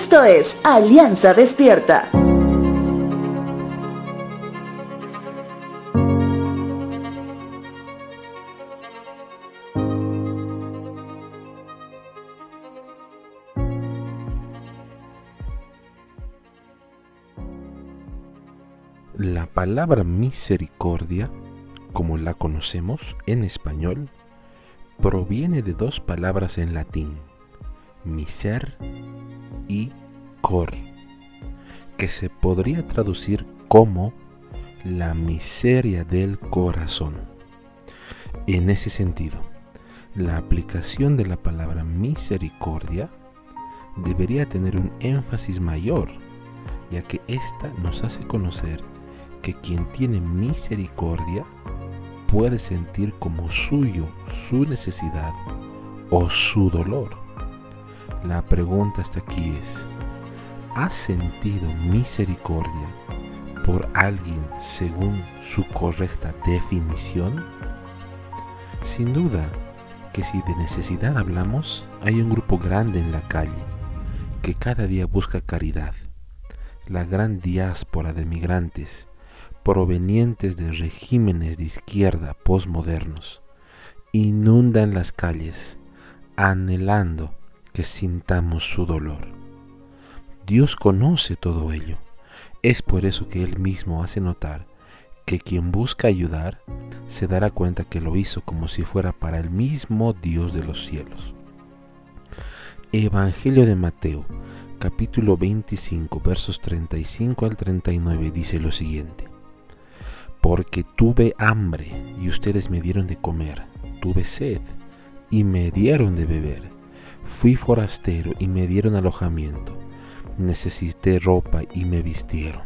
Esto es Alianza Despierta. La palabra misericordia, como la conocemos en español, proviene de dos palabras en latín, miser y cor, que se podría traducir como la miseria del corazón. En ese sentido, la aplicación de la palabra misericordia debería tener un énfasis mayor, ya que ésta nos hace conocer que quien tiene misericordia puede sentir como suyo su necesidad o su dolor. La pregunta hasta aquí es, ¿has sentido misericordia por alguien según su correcta definición? Sin duda que si de necesidad hablamos, hay un grupo grande en la calle que cada día busca caridad. La gran diáspora de migrantes provenientes de regímenes de izquierda posmodernos inundan las calles anhelando que sintamos su dolor. Dios conoce todo ello. Es por eso que Él mismo hace notar que quien busca ayudar se dará cuenta que lo hizo como si fuera para el mismo Dios de los cielos. Evangelio de Mateo, capítulo 25, versos 35 al 39 dice lo siguiente porque tuve hambre y ustedes me dieron de comer, tuve sed y me dieron de beber, fui forastero y me dieron alojamiento, necesité ropa y me vistieron,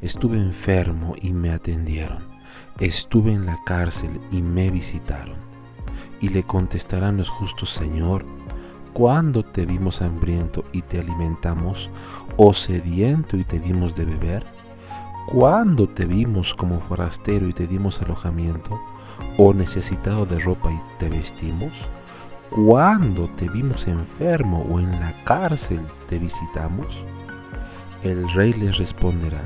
estuve enfermo y me atendieron, estuve en la cárcel y me visitaron. Y le contestarán los justos, Señor, ¿cuándo te vimos hambriento y te alimentamos, o sediento y te dimos de beber? ¿Cuándo te vimos como forastero y te dimos alojamiento? ¿O necesitado de ropa y te vestimos? ¿Cuándo te vimos enfermo o en la cárcel te visitamos? El rey les responderá,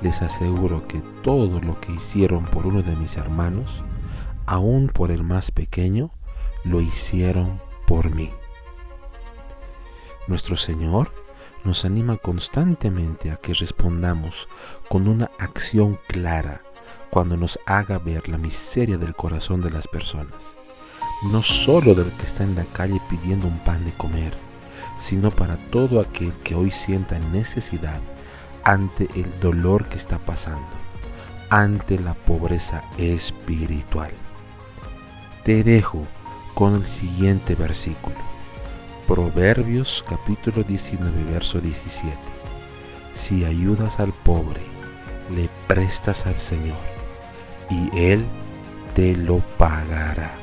les aseguro que todo lo que hicieron por uno de mis hermanos, aun por el más pequeño, lo hicieron por mí. Nuestro Señor nos anima constantemente a que respondamos con una acción clara cuando nos haga ver la miseria del corazón de las personas, no solo del que está en la calle pidiendo un pan de comer, sino para todo aquel que hoy sienta necesidad ante el dolor que está pasando, ante la pobreza espiritual. Te dejo con el siguiente versículo. Proverbios capítulo 19, verso 17. Si ayudas al pobre, le prestas al Señor, y Él te lo pagará.